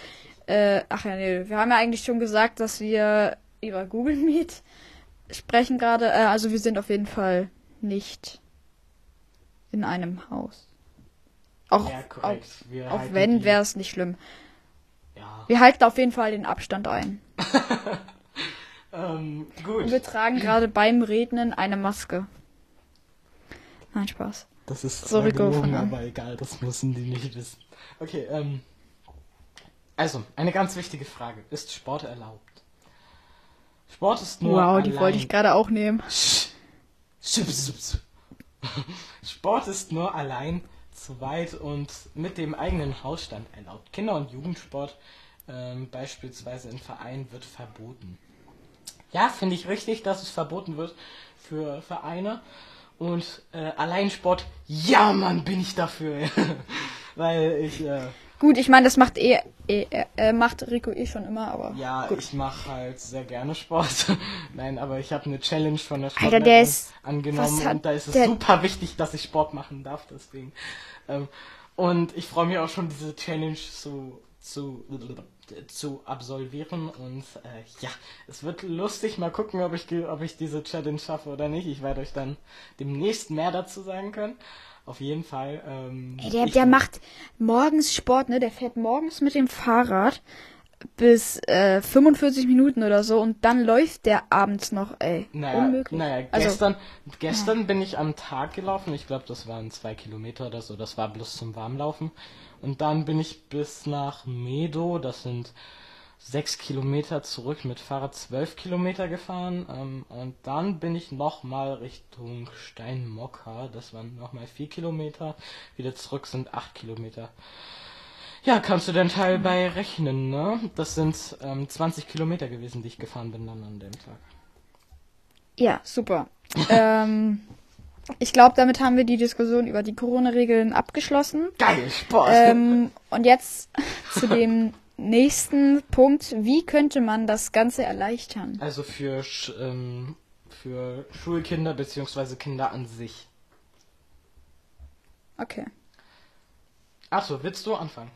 Äh, ach ja, nee, wir haben ja eigentlich schon gesagt, dass wir über Google Meet sprechen gerade. Äh, also wir sind auf jeden Fall nicht in einem Haus. Auch, ja, auch, auch wenn, wäre es nicht schlimm. Wir halten auf jeden Fall den Abstand ein. *laughs* Ähm, Und gut. wir tragen gerade beim Rednen eine Maske. Nein, Spaß. Das ist So, gelogen, aber egal, das müssen die nicht wissen. Okay, ähm. Also, eine ganz wichtige Frage. Ist Sport erlaubt? Sport ist nur. Wow, die allein- wollte ich gerade auch nehmen. *laughs* Sport ist nur allein zu weit und mit dem eigenen Hausstand erlaubt. Kinder- und Jugendsport, ähm, beispielsweise in Vereinen, wird verboten. Ja, finde ich richtig, dass es verboten wird für Vereine. Und äh, Alleinsport, ja, Mann, bin ich dafür. *laughs* Weil ich, äh, Gut, ich meine, das macht eh, eh äh, macht Rico eh schon immer, aber ja, gut. ich mache halt sehr gerne Sport. *laughs* Nein, aber ich habe eine Challenge von der Alter, Sportlerin der ist- angenommen und da ist es der- super wichtig, dass ich Sport machen darf, deswegen. Ähm, und ich freue mich auch schon, diese Challenge zu, zu, zu absolvieren und äh, ja, es wird lustig. Mal gucken, ob ich, ob ich diese Challenge schaffe oder nicht. Ich werde euch dann demnächst mehr dazu sagen können. Auf jeden Fall. Ähm, Ey, der, der macht morgens Sport, ne? Der fährt morgens mit dem Fahrrad bis äh, 45 Minuten oder so und dann läuft der abends noch, ey. Naja, Unmöglich. naja also, gestern, gestern bin ich am Tag gelaufen. Ich glaube, das waren zwei Kilometer oder so. Das war bloß zum Warmlaufen. Und dann bin ich bis nach Medo. Das sind sechs Kilometer zurück mit Fahrrad zwölf Kilometer gefahren. Ähm, und dann bin ich nochmal Richtung Steinmocker. Das waren nochmal vier Kilometer. Wieder zurück sind acht Kilometer. Ja, kannst du den Teil bei rechnen, ne? Das sind ähm, 20 Kilometer gewesen, die ich gefahren bin dann an dem Tag. ja, super. *laughs* ähm, ich glaube, damit haben wir die Diskussion über die Corona-Regeln abgeschlossen. Geil, Sport. Ähm, und jetzt *laughs* zu dem nächsten Punkt. Wie könnte man das Ganze erleichtern? Also für, ähm, für Schulkinder beziehungsweise Kinder an sich. Okay. Achso, willst du anfangen?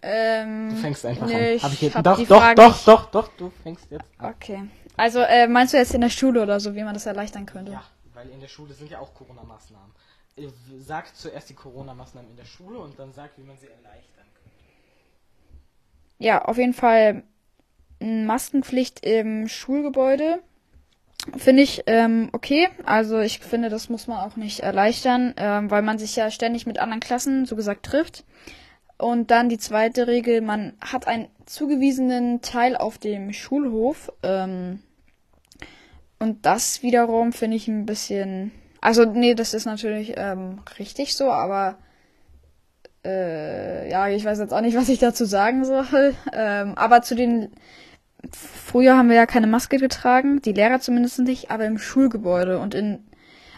Ähm, Du fängst einfach nö, an. Hab ich jetzt, hab doch, doch, Frage doch, doch, doch, du fängst jetzt an. Okay. Also, äh, meinst du jetzt in der Schule oder so, wie man das erleichtern könnte? Ja, weil in der Schule sind ja auch Corona-Maßnahmen. Äh, Sag zuerst die Corona-Maßnahmen in der Schule und dann sag, wie man sie erleichtern könnte. Ja, auf jeden Fall m, Maskenpflicht im Schulgebäude. Finde ich ähm, okay. Also ich finde, das muss man auch nicht erleichtern, ähm, weil man sich ja ständig mit anderen Klassen, so gesagt, trifft. Und dann die zweite Regel, man hat einen zugewiesenen Teil auf dem Schulhof. Ähm, und das wiederum finde ich ein bisschen. Also, nee, das ist natürlich ähm, richtig so, aber äh, ja, ich weiß jetzt auch nicht, was ich dazu sagen soll. *laughs* Ähm, aber zu den. Früher haben wir ja keine Maske getragen, die Lehrer zumindest nicht, aber im Schulgebäude und in.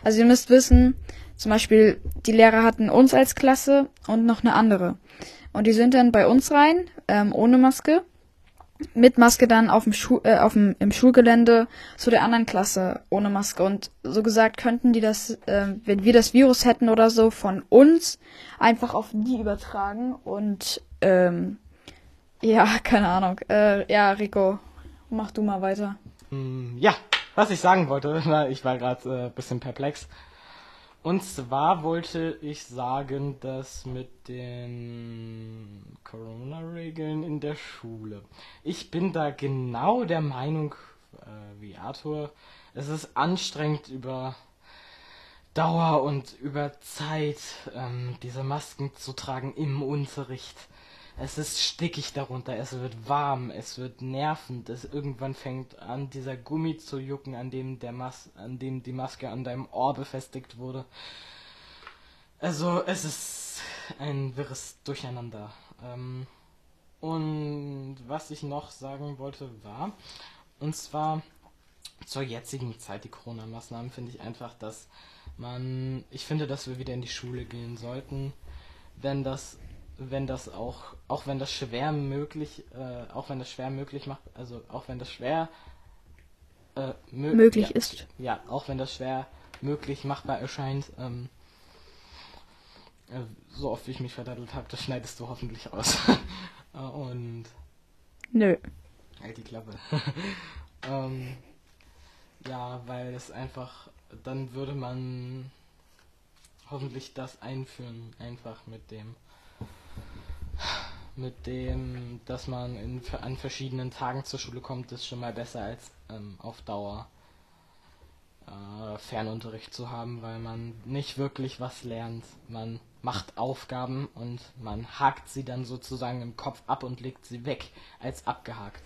Also ihr müsst wissen, zum Beispiel, die Lehrer hatten uns als Klasse und noch eine andere. Und die sind dann bei uns rein, ähm, ohne Maske. Mit Maske dann auf dem Schu äh, auf dem, im Schulgelände zu der anderen Klasse ohne Maske. Und so gesagt könnten die das, äh, wenn wir das Virus hätten oder so, von uns einfach auf die übertragen. Und ähm, ja, *laughs* keine Ahnung. Äh, ja, Rico, mach du mal weiter. Hm, ja, was ich sagen wollte, *laughs* ich war gerade ein äh, bisschen perplex. Und zwar wollte ich sagen, dass mit den Corona-Regeln in der Schule. Ich bin da genau der Meinung äh, wie Arthur. Es ist anstrengend über Dauer und über Zeit ähm, diese Masken zu tragen im Unterricht. Es ist stickig darunter, es wird warm, es wird nervend, es irgendwann fängt an, dieser Gummi zu jucken, an dem der Mas an dem die Maske an deinem Ohr befestigt wurde. Also es ist ein wirres Durcheinander. Ähm, und was ich noch sagen wollte war, und zwar zur jetzigen Zeit, die Corona-Maßnahmen, finde ich einfach, dass man, ich finde, dass wir wieder in die Schule gehen sollten, wenn das wenn das auch, auch wenn das schwer möglich, äh, auch wenn das schwer möglich macht, also auch wenn das schwer äh, mö möglich ja, ist. Ja, auch wenn das schwer möglich machbar erscheint, ähm, äh, so oft wie ich mich verdattelt habe, das schneidest du hoffentlich aus. *laughs* Äh, und. Nö. Halt die Klappe. *laughs* ähm, ja, weil es einfach, dann würde man hoffentlich das einführen, einfach mit dem mit dem, dass man in, an verschiedenen Tagen zur Schule kommt, ist schon mal besser als ähm, auf Dauer äh, Fernunterricht zu haben, weil man nicht wirklich was lernt. Man macht Aufgaben und man hakt sie dann sozusagen im Kopf ab und legt sie weg als abgehakt.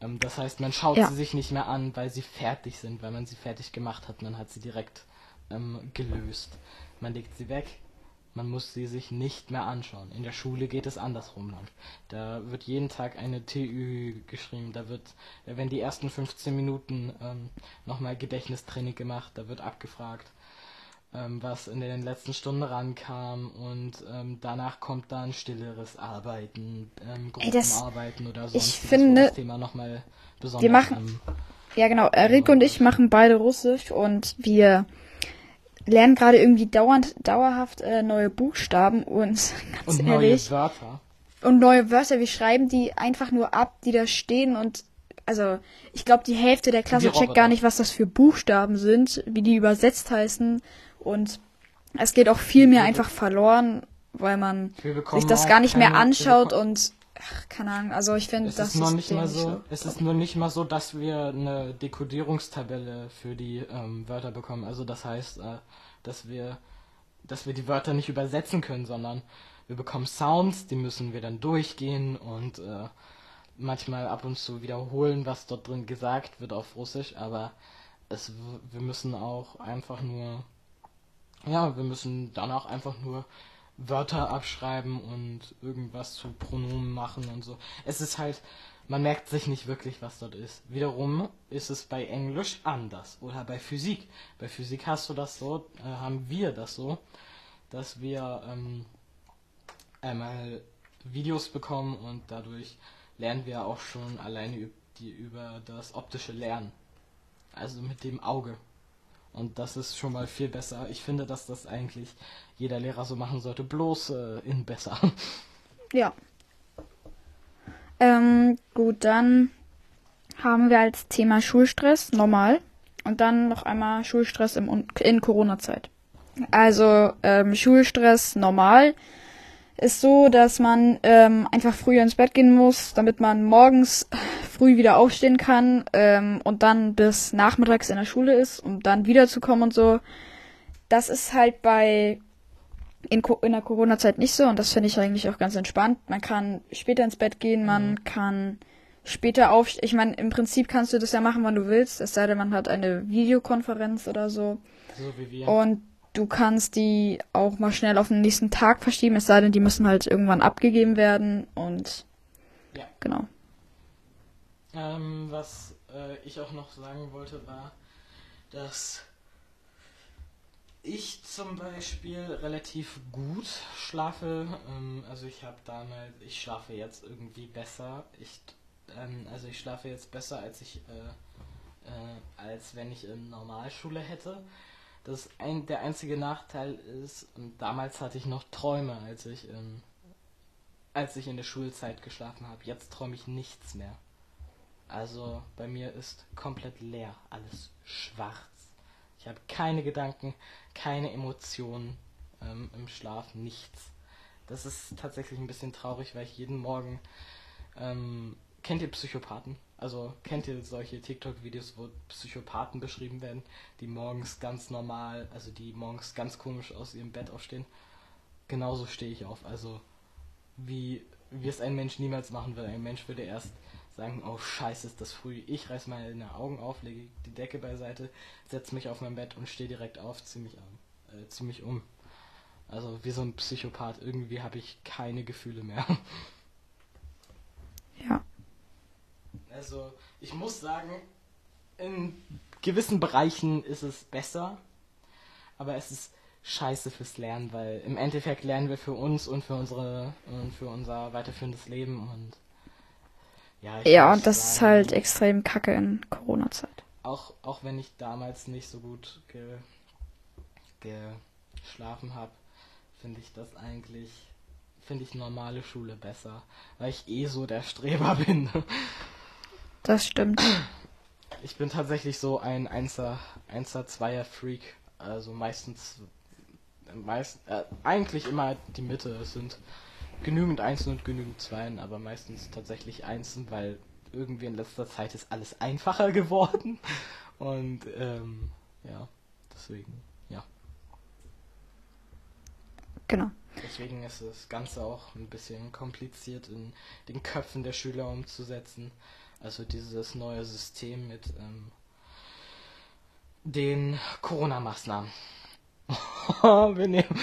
Ähm, das heißt, man schaut ja. sie sich nicht mehr an, weil sie fertig sind, weil man sie fertig gemacht hat. Man hat sie direkt ähm, gelöst. Man legt sie weg, man muss sie sich nicht mehr anschauen. In der Schule geht es andersrum lang. Da wird jeden Tag eine TÜ geschrieben. Da wird, wenn die ersten 15 Minuten ähm, nochmal Gedächtnistraining gemacht, da wird abgefragt, ähm, was in den letzten Stunden rankam und ähm, danach kommt dann stilleres Arbeiten, ähm, Gruppenarbeiten oder sonst ich finde, das Thema nochmal besonders. Wir machen, ja genau, Rico und ich machen beide Russisch und wir lernen gerade irgendwie dauernd, dauerhaft äh, neue Buchstaben und *laughs* ganz und ehrlich. Neue Wörter. Und neue Wörter. Wir schreiben die einfach nur ab, die da stehen und also ich glaube, die Hälfte der Klasse checkt gar nicht, was das für Buchstaben sind, wie die übersetzt heißen. Und es geht auch viel mehr einfach verloren, weil man sich das gar nicht mehr anschaut und ach, keine Ahnung, also ich finde, das ist noch nicht mal so. Es ist nur nicht mal so, dass wir eine Dekodierungstabelle für die ähm, Wörter bekommen. Also das heißt, äh, dass wir, dass wir die Wörter nicht übersetzen können, sondern wir bekommen Sounds, die müssen wir dann durchgehen und äh, manchmal ab und zu wiederholen, was dort drin gesagt wird auf Russisch. Aber es, wir müssen auch einfach nur, ja, wir müssen dann auch einfach nur Wörter abschreiben und irgendwas zu Pronomen machen und so. Es ist halt, man merkt sich nicht wirklich, was dort ist. Wiederum ist es bei Englisch anders oder bei Physik. Bei Physik hast du das so, äh, haben wir das so, dass wir ähm, einmal Videos bekommen und dadurch lernen wir auch schon alleine die, über das optische Lernen. Also mit dem Auge. Und das ist schon mal viel besser. Ich finde, dass das eigentlich jeder Lehrer so machen sollte, bloß äh, in besser. Ja. Ähm, gut, dann haben wir als Thema Schulstress normal und dann noch einmal Schulstress im, in Corona-Zeit. Also ähm, Schulstress normal ist so, dass man ähm, einfach früher ins Bett gehen muss, damit man morgens früh wieder aufstehen kann ähm, und dann bis nachmittags in der Schule ist, um dann wiederzukommen und so. Das ist halt bei in, in der Corona-Zeit nicht so und das finde ich eigentlich auch ganz entspannt. Man kann später ins Bett gehen, man mhm. kann später aufstehen. Ich meine, im Prinzip kannst du das ja machen, wann du willst, es sei denn, man hat eine Videokonferenz oder so. So wie wir. Und du kannst die auch mal schnell auf den nächsten Tag verschieben, es sei denn, die müssen halt irgendwann abgegeben werden und ja. genau. Ähm, was äh, ich auch noch sagen wollte, war, dass ich zum Beispiel relativ gut schlafe. Ähm, also ich habe damals, ich schlafe jetzt irgendwie besser. Ich, ähm, also ich schlafe jetzt besser, als ich, äh, äh, als wenn ich in Normalschule hätte. Das ein, der einzige Nachteil ist, damals hatte ich noch Träume, als ich, als ich in der Schulzeit geschlafen habe. Jetzt träume ich nichts mehr. Also bei mir ist komplett leer, alles schwarz. Ich habe keine Gedanken, keine Emotionen ähm, im Schlaf, nichts. Das ist tatsächlich ein bisschen traurig, weil ich jeden Morgen ähm, kennt ihr Psychopathen? Also kennt ihr solche TikTok-Videos, wo Psychopathen beschrieben werden, die morgens ganz normal, also die morgens ganz komisch aus ihrem Bett aufstehen? Genauso stehe ich auf. Also wie, wie es ein Mensch niemals machen würde. Ein Mensch würde erst sagen, oh scheiße, ist das früh. Ich reiß meine Augen auf, lege die Decke beiseite, setze mich auf mein Bett und stehe direkt auf, zieh mich, an, äh, zieh mich um. Also wie so ein Psychopath. Irgendwie habe ich keine Gefühle mehr. *laughs* Ja. Also ich muss sagen, in gewissen Bereichen ist es besser, aber es ist scheiße fürs Lernen, weil im Endeffekt lernen wir für uns und für unsere und für unser weiterführendes Leben und ja, ja und das sagen, ist halt extrem kacke in Corona-Zeit. Auch, auch wenn ich damals nicht so gut ge, geschlafen habe, finde ich das eigentlich, finde ich normale Schule besser, weil ich eh so der Streber *laughs* bin. Das stimmt. Ich bin tatsächlich so ein 1er, 1er, 2er Freak. Also meistens, meist, äh, eigentlich immer die Mitte. Sind genügend Einsen und genügend Zweien, aber meistens tatsächlich Einsen, weil irgendwie in letzter Zeit ist alles einfacher *laughs* geworden. Und ähm, ja, deswegen, ja. Genau. Deswegen ist das Ganze auch ein bisschen kompliziert in den Köpfen der Schüler umzusetzen. Also dieses neue System mit ähm, den Corona-Maßnahmen. *laughs* wir nehmen,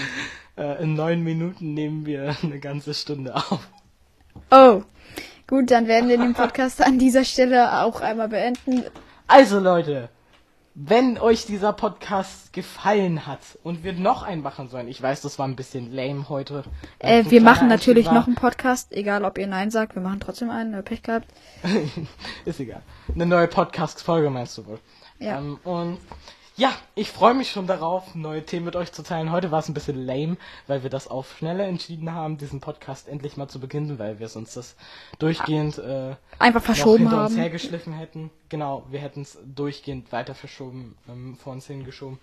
äh, in neun Minuten nehmen wir eine ganze Stunde auf. Oh, gut, dann werden wir den Podcast an dieser Stelle auch einmal beenden. Also Leute, wenn euch dieser Podcast gefallen hat und wir noch einen machen sollen, ich weiß, das war ein bisschen lame heute. Äh, wir machen natürlich noch einen Podcast, egal ob ihr Nein sagt, wir machen trotzdem einen, äh, Pech gehabt. *laughs* Ist egal. Eine neue Podcast-Folge meinst du wohl. Ja. Ähm, und ja, ich freue mich schon darauf, neue Themen mit euch zu teilen. Heute war es ein bisschen lame, weil wir das auf schneller entschieden haben, diesen Podcast endlich mal zu beginnen, weil wir uns das durchgehend äh, einfach verschoben hinter haben. uns hergeschliffen hätten. Genau, wir hätten es durchgehend weiter verschoben, ähm, vor uns hingeschoben.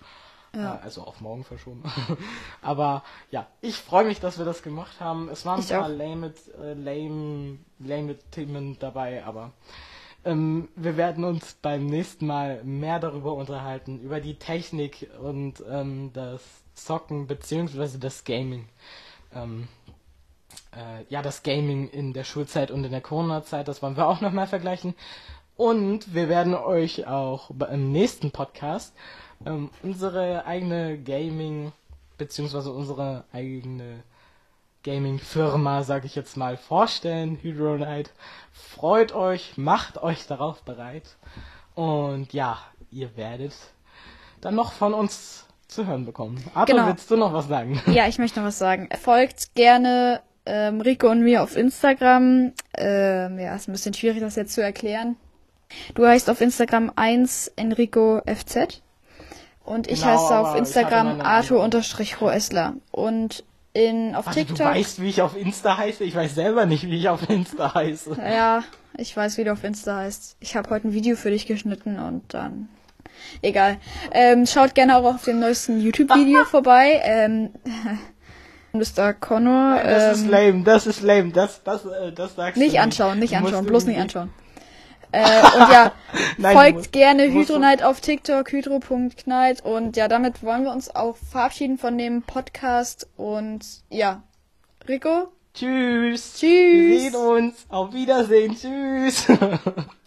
Ja. Äh, also auf morgen verschoben. *laughs* Aber ja, ich freue mich, dass wir das gemacht haben. Es waren ein paar lame, äh, lame, lame Themen dabei, aber ähm, wir werden uns beim nächsten Mal mehr darüber unterhalten, über die Technik und ähm, das Zocken beziehungsweise das Gaming. Ähm, äh, ja, das Gaming in der Schulzeit und in der Corona-Zeit, das wollen wir auch nochmal vergleichen. Und wir werden euch auch im nächsten Podcast ähm, unsere eigene Gaming beziehungsweise unsere eigene Gaming-Firma, sag ich jetzt mal, vorstellen. Hydronite. Freut euch, macht euch darauf bereit. Und ja, ihr werdet dann noch von uns zu hören bekommen. Arthur, genau. willst du noch was sagen? Ja, ich möchte noch was sagen. Folgt gerne ähm, Rico und mir auf Instagram. Ähm, ja, ist ein bisschen schwierig, das jetzt zu erklären. Du heißt auf Instagram 1 Enrico FZ. Und ich genau, heiße auf Instagram Arthur-Roessler. Und in, auf Warte, TikTok. Du weißt, wie ich auf Insta heiße? Ich weiß selber nicht, wie ich auf Insta heiße. Ja, ich weiß, wie du auf Insta heißt. Ich habe heute ein Video für dich geschnitten und dann. Egal. Ähm, schaut gerne auch auf dem neuesten YouTube-Video *laughs* vorbei. Ähm, *laughs* Mr. Connor. Nein, das ähm, ist lame, das ist lame, das, das, äh, das sagst nicht du. Nicht anschauen, nicht anschauen, bloß nicht anschauen. Äh, und ja, *laughs* Nein, folgt gerne Hydronite auf TikTok, hydro.knight. Und ja, damit wollen wir uns auch verabschieden von dem Podcast. Und ja, Rico? Tschüss. Tschüss. Wir sehen uns. Auf Wiedersehen. Tschüss. *laughs*